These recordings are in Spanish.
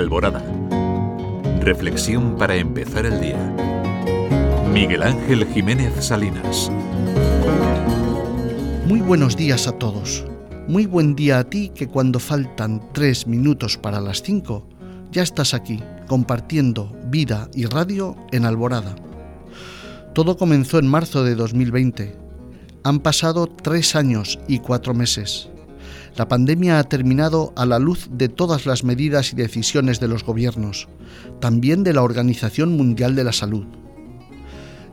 Alborada. Reflexión para empezar el día. Miguel Ángel Jiménez Salinas. Muy buenos días a todos. Muy buen día a ti que cuando faltan tres minutos para las cinco, ya estás aquí compartiendo vida y radio en Alborada. Todo comenzó en marzo de 2020. Han pasado tres años y cuatro meses. La pandemia ha terminado a la luz de todas las medidas y decisiones de los gobiernos, también de la Organización Mundial de la Salud.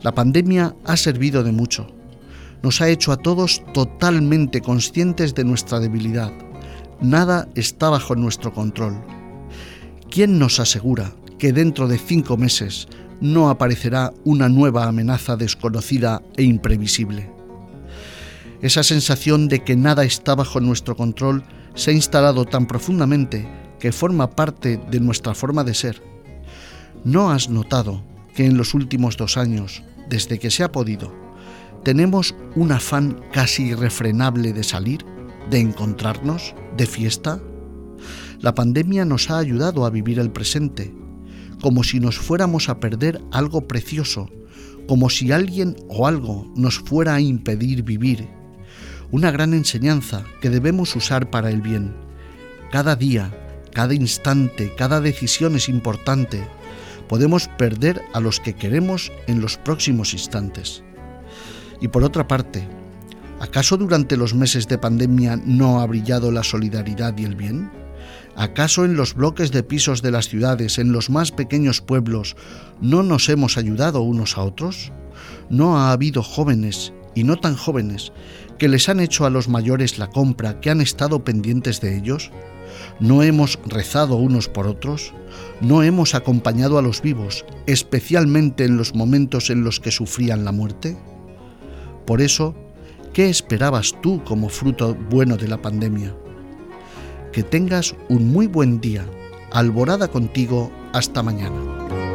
La pandemia ha servido de mucho. Nos ha hecho a todos totalmente conscientes de nuestra debilidad. Nada está bajo nuestro control. ¿Quién nos asegura que dentro de cinco meses no aparecerá una nueva amenaza desconocida e imprevisible? Esa sensación de que nada está bajo nuestro control se ha instalado tan profundamente que forma parte de nuestra forma de ser. ¿No has notado que en los últimos dos años, desde que se ha podido, tenemos un afán casi irrefrenable de salir, de encontrarnos, de fiesta? La pandemia nos ha ayudado a vivir el presente, como si nos fuéramos a perder algo precioso, como si alguien o algo nos fuera a impedir vivir una gran enseñanza que debemos usar para el bien. Cada día, cada instante, cada decisión es importante. Podemos perder a los que queremos en los próximos instantes. Y por otra parte, ¿acaso durante los meses de pandemia no ha brillado la solidaridad y el bien? ¿Acaso en los bloques de pisos de las ciudades, en los más pequeños pueblos, no nos hemos ayudado unos a otros? ¿No ha habido jóvenes y no tan jóvenes que les han hecho a los mayores la compra, que han estado pendientes de ellos? ¿No hemos rezado unos por otros? ¿No hemos acompañado a los vivos, especialmente en los momentos en los que sufrían la muerte? Por eso, ¿qué esperabas tú como fruto bueno de la pandemia? Que tengas un muy buen día. Alborada contigo. Hasta mañana.